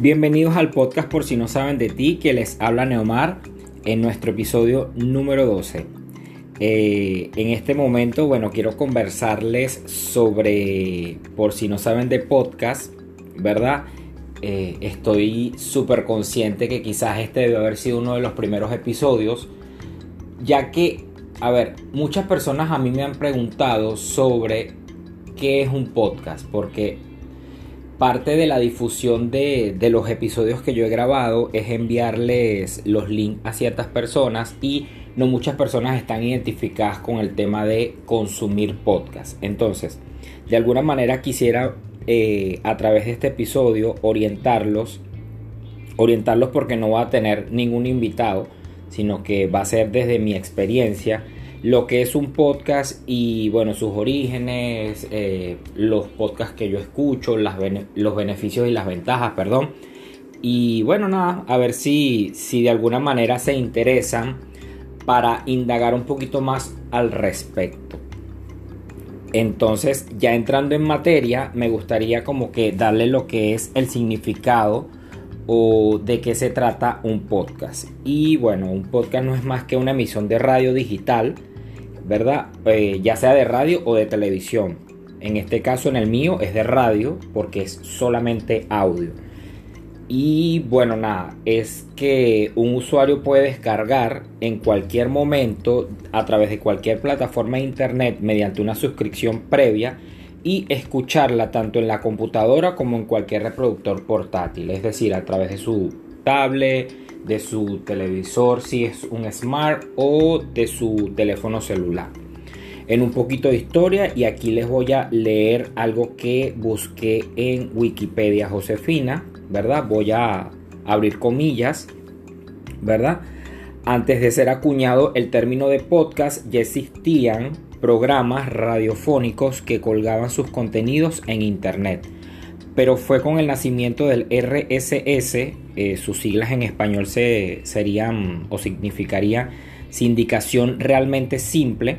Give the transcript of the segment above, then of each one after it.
Bienvenidos al podcast por si no saben de ti, que les habla Neomar en nuestro episodio número 12. Eh, en este momento, bueno, quiero conversarles sobre, por si no saben de podcast, ¿verdad? Eh, estoy súper consciente que quizás este debe haber sido uno de los primeros episodios, ya que, a ver, muchas personas a mí me han preguntado sobre qué es un podcast, porque parte de la difusión de, los episodios que yo he grabado es enviarles los links a ciertas personas y no muchas personas están identificadas con el tema de consumir podcast. Entonces, de alguna manera quisiera eh, a través de este episodio orientarlos, orientarlos porque no va a tener ningún invitado, sino que va a ser desde mi experiencia lo que es un podcast y bueno, sus orígenes, eh, los podcasts que yo escucho, los beneficios y las ventajas, perdón. Y bueno, nada, a ver si, si de alguna manera se interesan para indagar un poquito más al respecto. Entonces, ya entrando en materia, me gustaría como que darle lo que es el significado o de qué se trata un podcast. Y bueno, un podcast no es más que una emisión de radio digital ¿verdad? Eh, ya sea de radio o de televisión. En este caso, en el mío, es de radio porque es solamente audio. Y bueno, nada, es que un usuario puede descargar en cualquier momento a través de cualquier plataforma de internet mediante una suscripción previa y escucharla tanto en la computadora como en cualquier reproductor portátil, es decir, a través de su tablet, de su televisor si es un smart o de su teléfono celular. En un poquito de historia y aquí les voy a leer algo que busqué en Wikipedia Josefina, ¿verdad? Voy a abrir comillas, ¿verdad? Antes de ser acuñado el término de podcast ya existían programas radiofónicos que colgaban sus contenidos en internet pero fue con el nacimiento del RSS, eh, sus siglas en español se, serían o significaría sindicación realmente simple,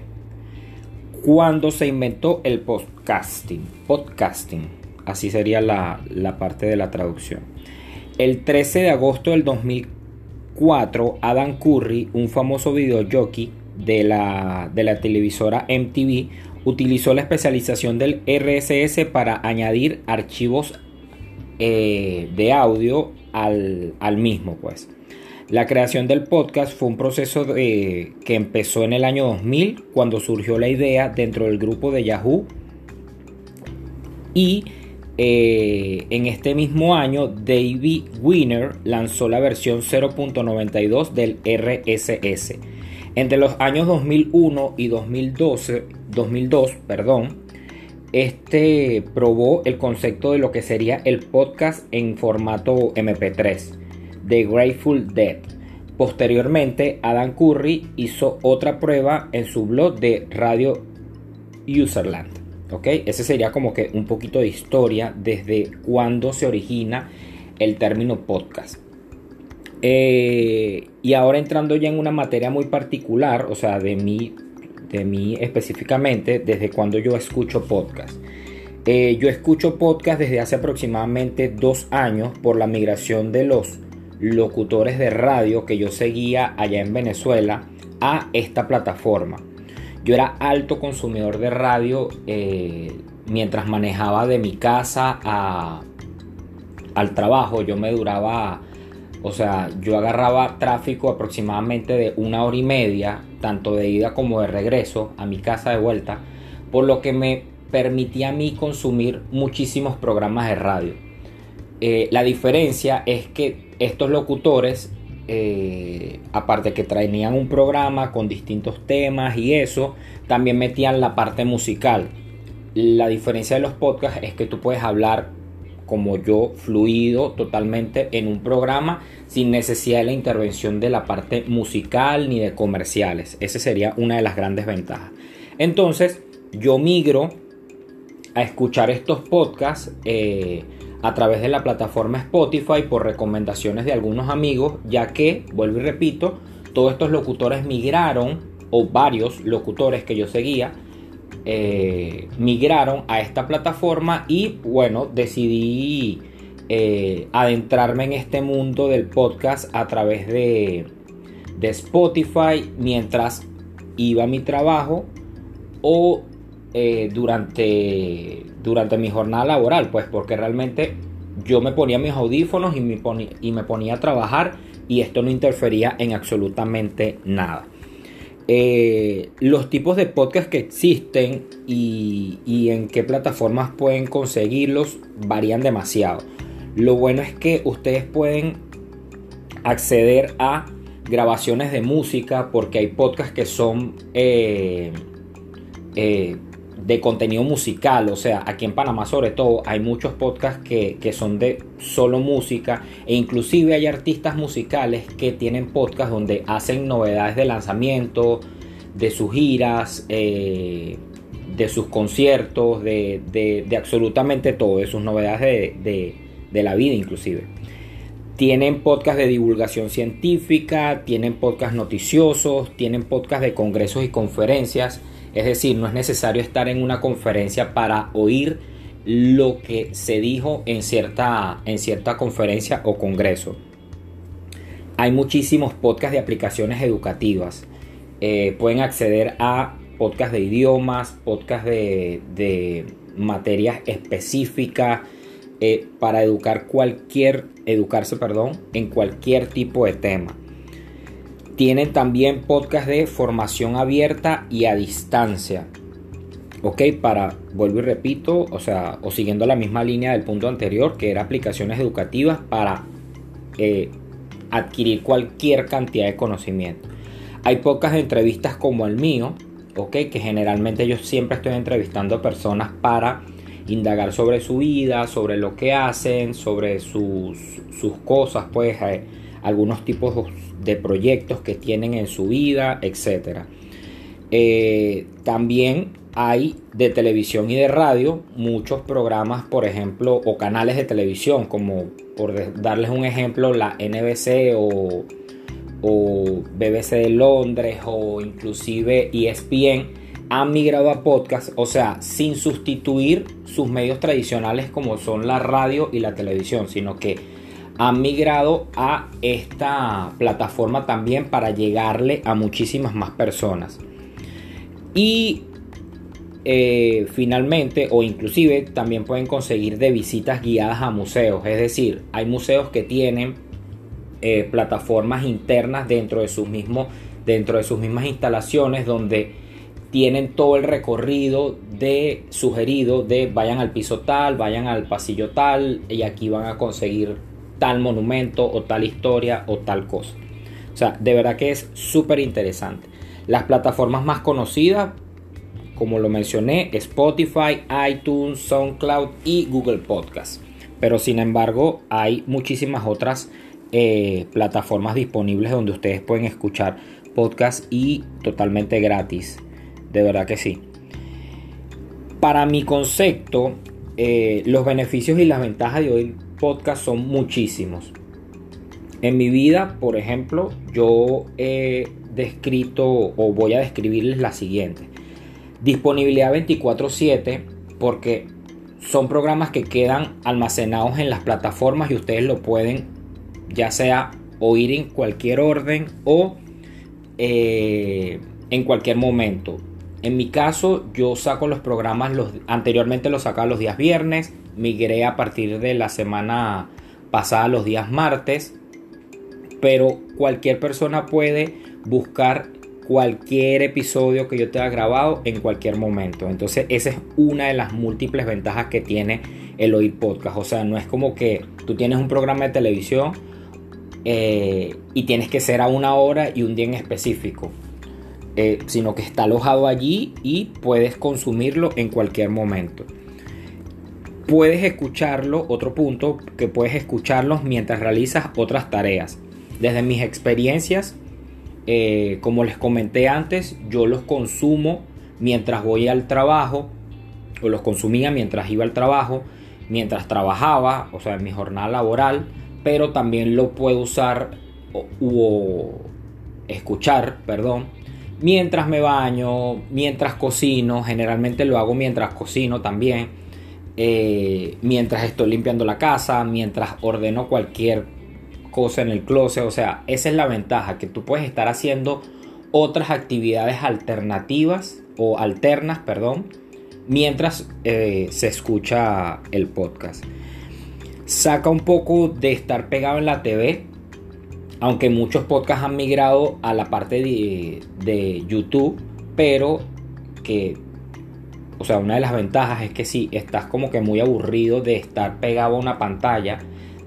cuando se inventó el podcasting. Podcasting, así sería la, parte de la traducción. El 13 de agosto del 2004, Adam Curry, un famoso videojockey de la, de la televisora MTV, utilizó la especialización del RSS para añadir archivos eh, de audio al, mismo. Pues. La creación del podcast fue un proceso que empezó en el año 2000 cuando surgió la idea dentro del grupo de Yahoo y eh, en este mismo año David Winner lanzó la versión 0.92 del RSS. Entre los años 2001 y 2012 2002, perdón, este probó el concepto de lo que sería el podcast en formato MP3 de Grateful Dead. Posteriormente, Adam Curry hizo otra prueba en su blog de Radio Userland. ¿ok? Ese sería como que un poquito de historia desde cuándo se origina el término podcast. Eh, y ahora entrando ya en una materia muy particular, o sea, de mi de mí específicamente desde cuando yo escucho podcast. Eh, yo escucho podcast desde hace aproximadamente dos años por la migración de los locutores de radio que yo seguía allá en Venezuela a esta plataforma. Yo era alto consumidor de radio eh, mientras manejaba de mi casa a, al trabajo. Yo me duraba o sea, yo agarraba tráfico aproximadamente de una hora y media, tanto de ida como de regreso a mi casa de vuelta, por lo que me permitía a mí consumir muchísimos programas de radio. Eh, la diferencia es que estos locutores, eh, aparte que traían un programa con distintos temas y eso, también metían la parte musical. La diferencia de los podcasts es que tú puedes hablar como yo fluido totalmente en un programa sin necesidad de la intervención de la parte musical ni de comerciales. Esa sería una de las grandes ventajas. Entonces yo migro a escuchar estos podcasts eh, a través de la plataforma Spotify por recomendaciones de algunos amigos, ya que, vuelvo y repito, todos estos locutores migraron, o varios locutores que yo seguía, eh, migraron a esta plataforma y bueno, decidí eh, adentrarme en este mundo del podcast a través de, de Spotify mientras iba a mi trabajo o eh, durante, durante mi jornada laboral, pues porque realmente yo me ponía mis audífonos y me y me ponía a trabajar y esto no interfería en absolutamente nada. Eh, los tipos de podcast que existen y, en qué plataformas pueden conseguirlos varían demasiado. Lo bueno es que ustedes pueden acceder a grabaciones de música porque hay podcasts que son eh, eh, de contenido musical, o sea, aquí en Panamá sobre todo hay muchos podcasts que, son de solo música e inclusive hay artistas musicales que tienen podcasts donde hacen novedades de lanzamiento, de sus giras, eh, de sus conciertos, de, absolutamente todo, de sus novedades de, de la vida inclusive. Tienen podcast de divulgación científica, tienen podcast noticiosos, tienen podcast de congresos y conferencias. Es decir, no es necesario estar en una conferencia para oír lo que se dijo en cierta, en cierta conferencia o congreso. Hay muchísimos podcasts de aplicaciones educativas. Eh, pueden acceder a podcasts de idiomas, podcasts de, materias específicas, eh, para educar cualquier, educarse, perdón, en cualquier tipo de tema. Tienen también podcast de formación abierta y a distancia. Ok, para, vuelvo y repito, o sea, o siguiendo la misma línea del punto anterior, que era aplicaciones educativas para eh, adquirir cualquier cantidad de conocimiento. Hay pocas entrevistas como el mío, ok, que generalmente yo siempre estoy entrevistando personas para indagar sobre su vida, sobre lo que hacen, sobre sus, sus cosas, pues hay algunos tipos de proyectos que tienen en su vida, etc. Eh, también hay de televisión y de radio muchos programas, por ejemplo, o canales de televisión, como por darles un ejemplo, la NBC o, o BBC de Londres o inclusive ESPN han migrado a podcast, o sea, sin sustituir sus medios tradicionales como son la radio y la televisión, sino que han migrado a esta plataforma también para llegarle a muchísimas más personas. Y eh, finalmente, o inclusive también pueden conseguir de visitas guiadas a museos, es decir, hay museos que tienen eh, plataformas internas dentro de sus mismos dentro de sus mismas instalaciones donde tienen todo el recorrido de sugerido de vayan al piso tal, vayan al pasillo tal y aquí van a conseguir tal monumento o tal historia o tal cosa. O sea, de verdad que es súper interesante. Las plataformas más conocidas, como lo mencioné, Spotify, iTunes, SoundCloud y Google Podcast. Pero sin embargo, hay muchísimas otras eh, plataformas disponibles donde ustedes pueden escuchar podcast y totalmente gratis de verdad que sí. Para mi concepto, eh, los beneficios y las ventajas de hoy podcast son muchísimos. En mi vida, por ejemplo, yo he descrito o voy a describirles la siguiente. Disponibilidad 24/7 porque son programas que quedan almacenados en las plataformas y ustedes lo pueden ya sea oír en cualquier orden o eh, en cualquier momento. En mi caso, yo saco los programas, los, anteriormente los sacaba los días viernes, migré a partir de la semana pasada los días martes, pero cualquier persona puede buscar cualquier episodio que yo te haya grabado en cualquier momento. Entonces, esa es una de las múltiples ventajas que tiene el oír podcast. O sea, no es como que tú tienes un programa de televisión eh, y tienes que ser a una hora y un día en específico. Eh, sino que está alojado allí y puedes consumirlo en cualquier momento. Puedes escucharlo, otro punto, que puedes escucharlos mientras realizas otras tareas. Desde mis experiencias, eh, como les comenté antes, yo los consumo mientras voy al trabajo, o los consumía mientras iba al trabajo, mientras trabajaba, o sea, en mi jornada laboral, pero también lo puedo usar o escuchar, perdón, mientras me baño, mientras cocino, generalmente lo hago mientras cocino también, eh, mientras estoy limpiando la casa, mientras ordeno cualquier cosa en el closet. O sea, esa es la ventaja, que tú puedes estar haciendo otras actividades alternativas o alternas, perdón, mientras eh, se escucha el podcast. Saca un poco de estar pegado en la TV, aunque muchos podcasts han migrado a la parte de, de YouTube, pero que o sea, una de las ventajas es que si estás como que muy aburrido de estar pegado a una pantalla,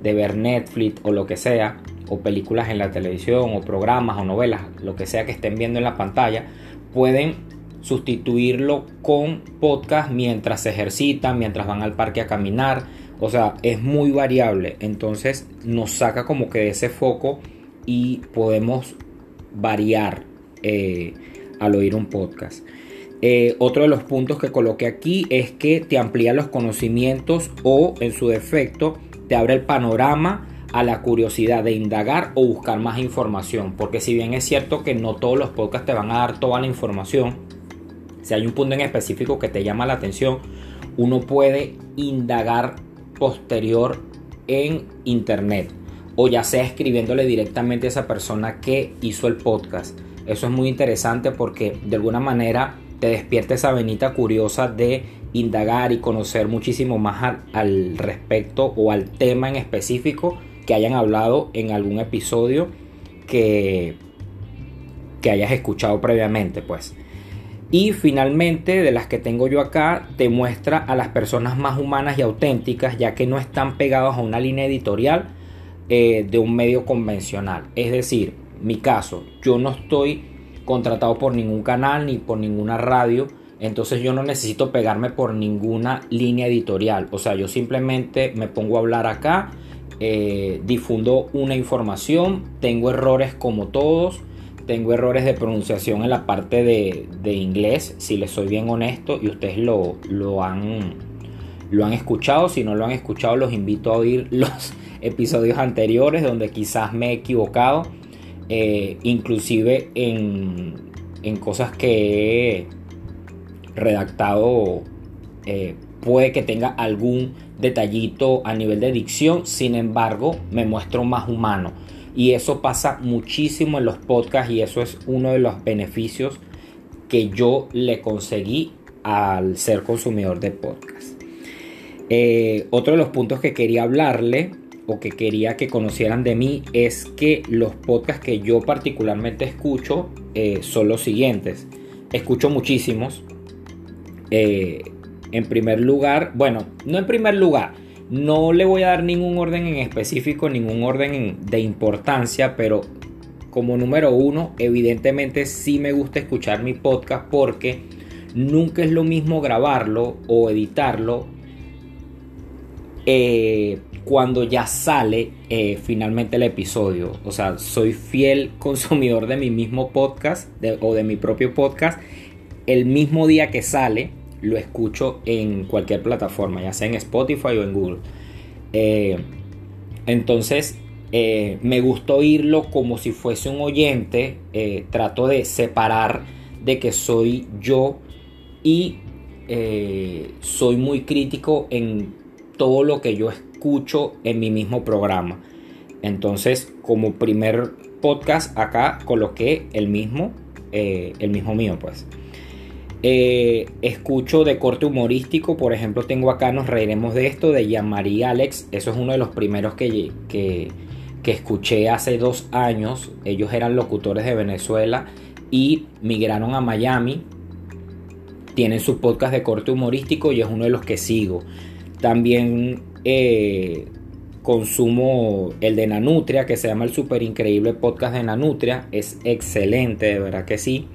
de ver Netflix o lo que sea, o películas en la televisión, o programas o novelas, lo que sea que estén viendo en la pantalla, pueden sustituirlo con podcast mientras se ejercitan, mientras van al parque a caminar. O sea, es muy variable. Entonces nos saca como que de ese foco y podemos variar eh, al oír un podcast. Eh, otro de los puntos que coloqué aquí es que te amplía los conocimientos o en su defecto te abre el panorama a la curiosidad de indagar o buscar más información. Porque si bien es cierto que no todos los podcasts te van a dar toda la información, si hay un punto en específico que te llama la atención, uno puede indagar posterior en internet o ya sea escribiéndole directamente a esa persona que hizo el podcast. Eso es muy interesante porque de alguna manera te despierta esa venita curiosa de indagar y conocer muchísimo más al, respecto o al tema en específico que hayan hablado en algún episodio que, que hayas escuchado previamente, pues. Y finalmente, de las que tengo yo acá, te muestra a las personas más humanas y auténticas, ya que no están pegados a una línea editorial eh, de un medio convencional. Es decir, mi caso, yo no estoy contratado por ningún canal ni por ninguna radio. Entonces yo no necesito pegarme por ninguna línea editorial. O sea, yo simplemente me pongo a hablar acá, eh, difundo una información, tengo errores como todos, tengo errores de pronunciación en la parte de, inglés, si les soy bien honesto, y ustedes lo, lo, han, lo han escuchado. Si no lo han escuchado, los invito a oír los episodios anteriores donde quizás me he equivocado. Eh, inclusive en, cosas que he redactado eh, puede que tenga algún detallito a nivel de dicción, sin embargo me muestro más humano y eso pasa muchísimo en los podcasts y eso es uno de los beneficios que yo le conseguí al ser consumidor de podcast. Eh, otro de los puntos que quería hablarle o que quería que conocieran de mí es que los podcasts que yo particularmente escucho eh, son los siguientes. Escucho muchísimos. Eh, en primer lugar, bueno, no en primer lugar, no le voy a dar ningún orden en específico, ningún orden de importancia, pero como número uno, evidentemente sí me gusta escuchar mi podcast porque nunca es lo mismo grabarlo o editarlo eh, cuando ya sale eh, finalmente el episodio. O sea, soy fiel consumidor de mi mismo podcast o de mi propio podcast. El mismo día que sale, lo escucho en cualquier plataforma, ya sea en Spotify o en Google. Eh, entonces, eh, me gusta oírlo como si fuese un oyente. trato de separar de que soy yo y soy muy crítico en todo lo que yo escucho escucho en mi mismo programa. Entonces, como primer podcast acá coloqué el mismo, eh, el mismo mío, pues. Eh, escucho de corte humorístico, por ejemplo, tengo acá Nos Reiremos de esto de Jean-Marie Alex. Eso es uno de los primeros que, que, que escuché hace dos años. Ellos eran locutores de Venezuela y migraron a Miami. Tienen su podcast de corte humorístico y es uno de los que sigo. También eh, consumo el de Nanutria, que se llama el super increíble podcast de Nanutria. Es excelente, de verdad que sí.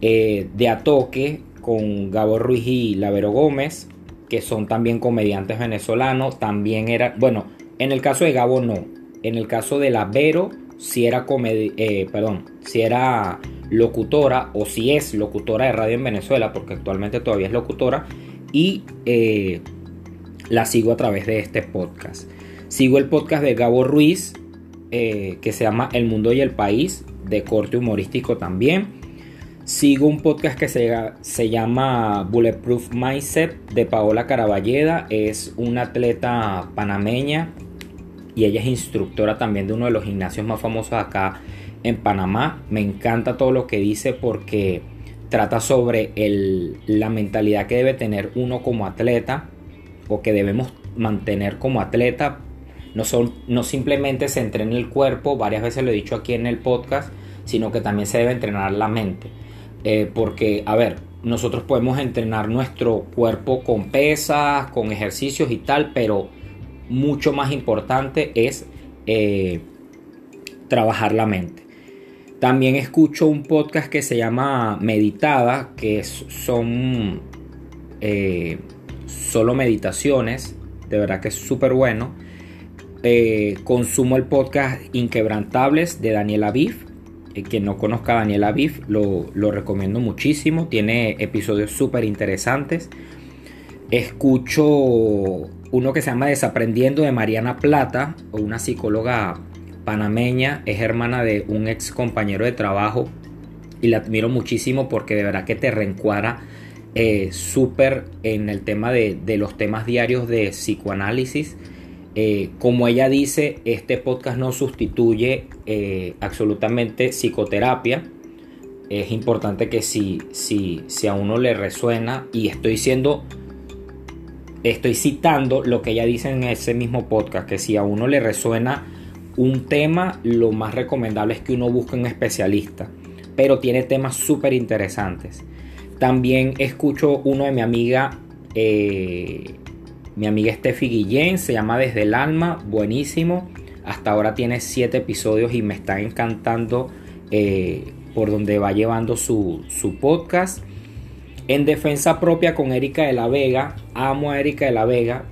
Eh, de Atoque con Gabo Ruiz y Lavero Gómez, que son también comediantes venezolanos. También era, bueno, en el caso de Gabo no. En el caso de Lavero, si era eh, perdón, si era locutora o si es locutora de radio en Venezuela, porque actualmente todavía es locutora. Y la sigo a través de este podcast. Sigo el podcast de Gabo Ruiz, eh, que se llama El Mundo y el País, de corte humorístico también. Sigo un podcast que se, se, llama Bulletproof Mindset de Paola Caraballeda. Es una atleta panameña y ella es instructora también de uno de los gimnasios más famosos acá en Panamá. Me encanta todo lo que dice porque trata sobre el, la mentalidad que debe tener uno como atleta o que debemos mantener como atleta. No, son, no simplemente se entrena el cuerpo, varias veces lo he dicho aquí en el podcast, sino que también se debe entrenar la mente. Eh, porque, a ver, nosotros podemos entrenar nuestro cuerpo con pesas, con ejercicios y tal, pero mucho más importante es eh, trabajar la mente. También escucho un podcast que se llama Meditada, que son eh, solo meditaciones, de verdad que es súper bueno. consumo el podcast Inquebrantables de Daniel Aviv eh, quien no conozca a Daniel Aviv, lo, lo recomiendo muchísimo. Tiene episodios súper interesantes. Escucho uno que se llama Desaprendiendo de Mariana Plata, una psicóloga panameña, es hermana de un ex compañero de trabajo y la admiro muchísimo porque de verdad que te reencuadra eh, súper en el tema de, los temas diarios de psicoanálisis eh, como ella dice, este podcast no sustituye eh, absolutamente psicoterapia. Es importante que si, si, si a uno le resuena, y estoy siendo, estoy citando lo que ella dice en ese mismo podcast, que si a uno le resuena un tema, lo más recomendable es que uno busque un especialista. Pero tiene temas súper interesantes. También escucho uno de mi amiga eh, mi amiga Steffi Guillén, se llama Desde el Alma, buenísimo. Hasta ahora tiene 7 episodios y me está encantando eh, por donde va llevando su, su, podcast. En defensa propia con Erika de la Vega, amo a Erika de la Vega.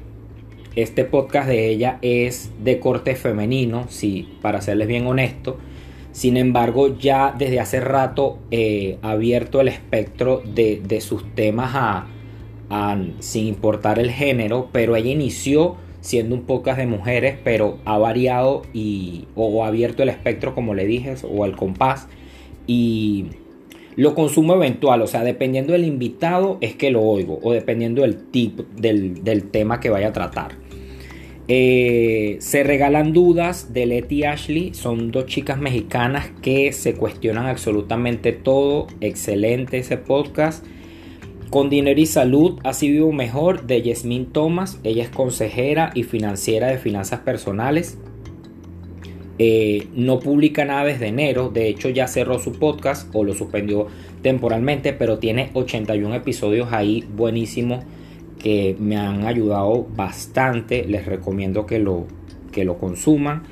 Este podcast de ella es de corte femenino, sí, para serles bien honesto. Sin embargo, ya desde hace rato eh, ha abierto el espectro de, de sus temas a, sin importar el género, pero ella inició siendo un podcast de mujeres, pero ha variado y o ha abierto el espectro, como le dije, o el compás y lo consumo eventual, o sea, dependiendo del invitado es que lo oigo o dependiendo del tipo del, tema que vaya a tratar. Eh, se regalan dudas de Letty Ashley, son dos chicas mexicanas que se cuestionan absolutamente todo, excelente ese podcast. Con Dinero y Salud ha sido mejor de Yasmín Thomas. Ella es consejera y financiera de finanzas personales. Eh, no publica nada desde enero. De hecho, ya cerró su podcast o lo suspendió temporalmente. Pero tiene 81 episodios ahí buenísimos que me han ayudado bastante. Les recomiendo que lo, que lo consuman.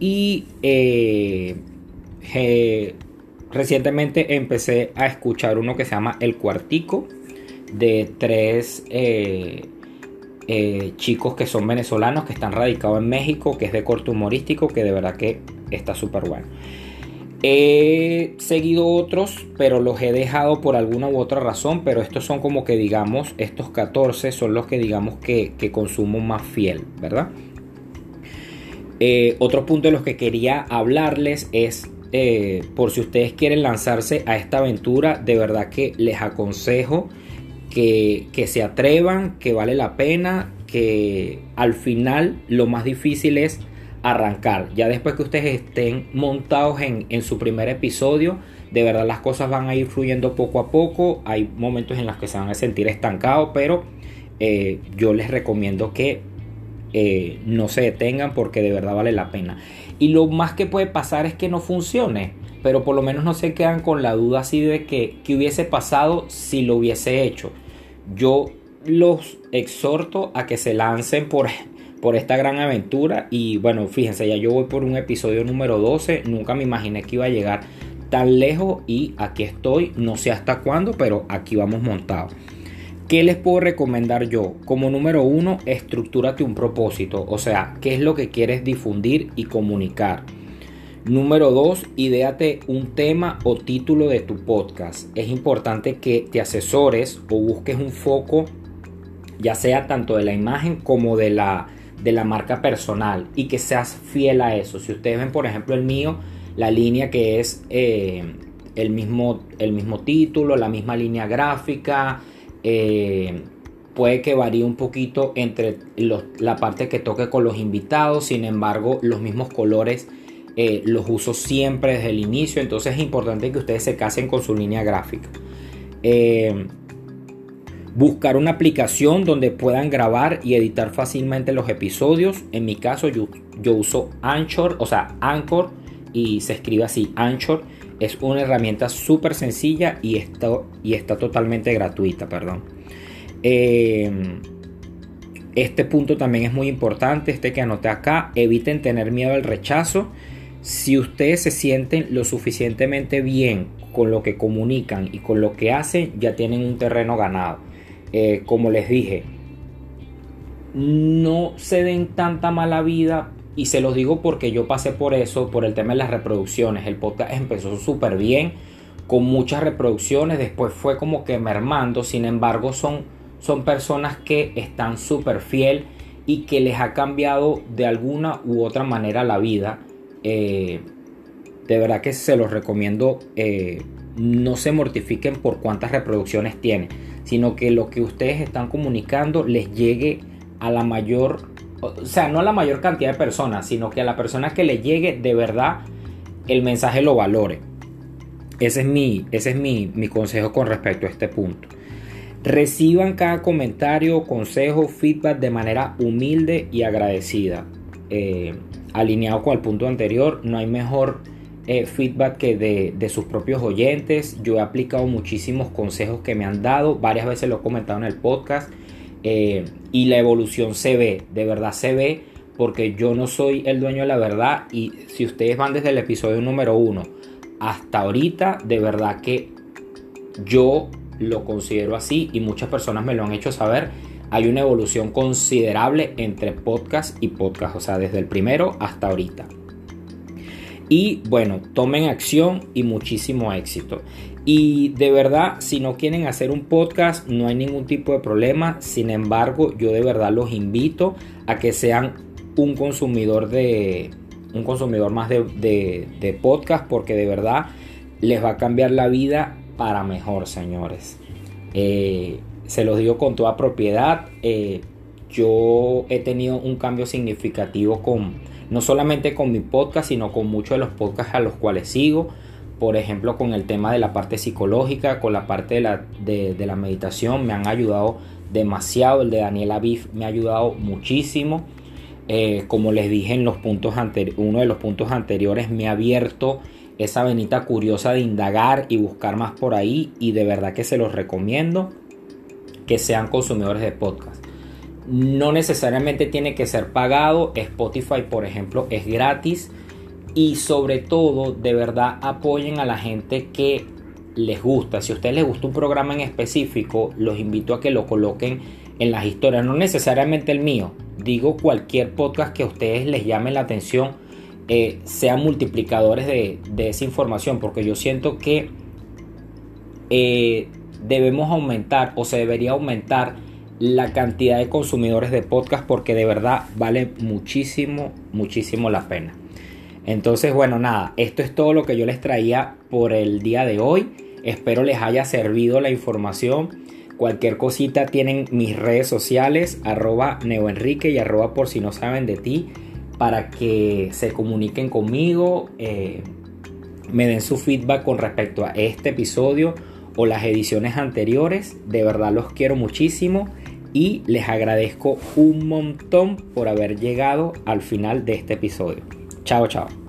Y eh, recientemente empecé a escuchar uno que se llama El Cuartico de tres eh, eh, chicos que son venezolanos, que están radicados en México, que es de corte humorístico, que de verdad que está súper bueno. He seguido otros, pero los he dejado por alguna u otra razón, pero estos son como que digamos, estos 14 son los que digamos que, consumo más fiel, ¿verdad? Eh, otro punto de los que quería hablarles es, por si ustedes quieren lanzarse a esta aventura, de verdad que les aconsejo que, se atrevan, que vale la pena, que al final lo más difícil es arrancar. Ya después que ustedes estén montados en, su primer episodio, de verdad las cosas van a ir fluyendo poco a poco. Hay momentos en los que se van a sentir estancados, pero eh, yo les recomiendo que eh, no se detengan porque de verdad vale la pena. Y lo más que puede pasar es que no funcione, pero por lo menos no se quedan con la duda así de que, que hubiese pasado si lo hubiese hecho yo los exhorto a que se lancen por, por esta gran aventura y bueno, fíjense, ya yo voy por un episodio número 12, nunca me imaginé que iba a llegar tan lejos y aquí estoy, no sé hasta cuándo, pero aquí vamos montados. ¿Qué les puedo recomendar yo? Como número uno, estructúrate un propósito, o sea, qué es lo que quieres difundir y comunicar. Número 2, ideate un tema o título de tu podcast. Es importante que te asesores o busques un foco, ya sea tanto de la imagen como de la, de la marca personal y que seas fiel a eso. Si ustedes ven, por ejemplo, el mío, la línea que es eh, el mismo, el mismo título, la misma línea gráfica. Eh, puede que varíe un poquito entre la parte que toque con los invitados, sin embargo los mismos colores eh, los uso siempre desde el inicio, entonces es importante que ustedes se casen con su línea gráfica. Buscar una aplicación donde puedan grabar y editar fácilmente los episodios. En mi caso yo, yo uso Anchor, o sea, Anchor y se escribe así, Anchor. Es una herramienta súper sencilla y está, y está totalmente gratuita, perdón. Em, este punto también es muy importante, este que anoté acá, eviten tener miedo al rechazo. Si ustedes se sienten lo suficientemente bien con lo que comunican y con lo que hacen, ya tienen un terreno ganado. Eh, como les dije, no se den tanta mala vida y se los digo porque yo pasé por eso, por el tema de las reproducciones. El podcast empezó súper bien, con muchas reproducciones, después fue como que mermando, sin embargo son son personas que están súper fiel y que les ha cambiado de alguna u otra manera la vida. Eh, de verdad que se los recomiendo. Eh, no se mortifiquen por cuántas reproducciones tienen, sino que lo que ustedes están comunicando les llegue a la mayor, o sea, no a la mayor cantidad de personas, sino que a la persona que le llegue de verdad el mensaje lo valore. Ese es mi, ese es mi, mi consejo con respecto a este punto. Reciban cada comentario, consejo, feedback de manera humilde y agradecida. Eh, alineado con el punto anterior, no hay mejor eh, feedback que de, sus propios oyentes. Yo he aplicado muchísimos consejos que me han dado, varias veces lo he comentado en el podcast eh, y la evolución se ve, de verdad se ve, porque yo no soy el dueño de la verdad y si ustedes van desde el episodio número uno hasta ahorita, de verdad que yo lo considero así y muchas personas me lo han hecho saber. Hay una evolución considerable entre podcast y podcast, o sea, desde el primero hasta ahorita. Y bueno, tomen acción y muchísimo éxito. Y de verdad, si no quieren hacer un podcast, no hay ningún tipo de problema. Sin embargo, yo de verdad los invito a que sean un consumidor de un consumidor más de, de podcast porque de verdad les va a cambiar la vida para mejor, señores. Eh, se los digo con toda propiedad. Eh, yo he tenido un cambio significativo con, no solamente con mi podcast, sino con muchos de los podcasts a los cuales sigo. Por ejemplo, con el tema de la parte psicológica, con la parte de la, de, la meditación, me han ayudado demasiado. El de Daniel Aviv me ha ayudado muchísimo. Eh, como les dije en los puntos uno de los puntos anteriores, me ha abierto esa venita curiosa de indagar y buscar más por ahí y de verdad que se los recomiendo que sean consumidores de podcast. No necesariamente tiene que ser pagado, Spotify por ejemplo es gratis. Y sobre todo de verdad apoyen a la gente que les gusta. Si a ustedes les gusta un programa en específico, los invito a que lo coloquen en las historias, no necesariamente el mío, digo cualquier podcast que a ustedes les llame la atención eh, sean multiplicadores de, esa información, porque yo siento que eh, debemos aumentar o se debería aumentar la cantidad de consumidores de podcast porque de verdad vale muchísimo, muchísimo la pena. Entonces, bueno, nada, esto es todo lo que yo les traía por el día de hoy. Espero les haya servido la información. Cualquier cosita tienen mis redes sociales, arroba neoenrique y arroba por si no saben de ti para que se comuniquen conmigo, eh, me den su feedback con respecto a este episodio o las ediciones anteriores. De verdad los quiero muchísimo y les agradezco un montón por haber llegado al final de este episodio. Chao, chao.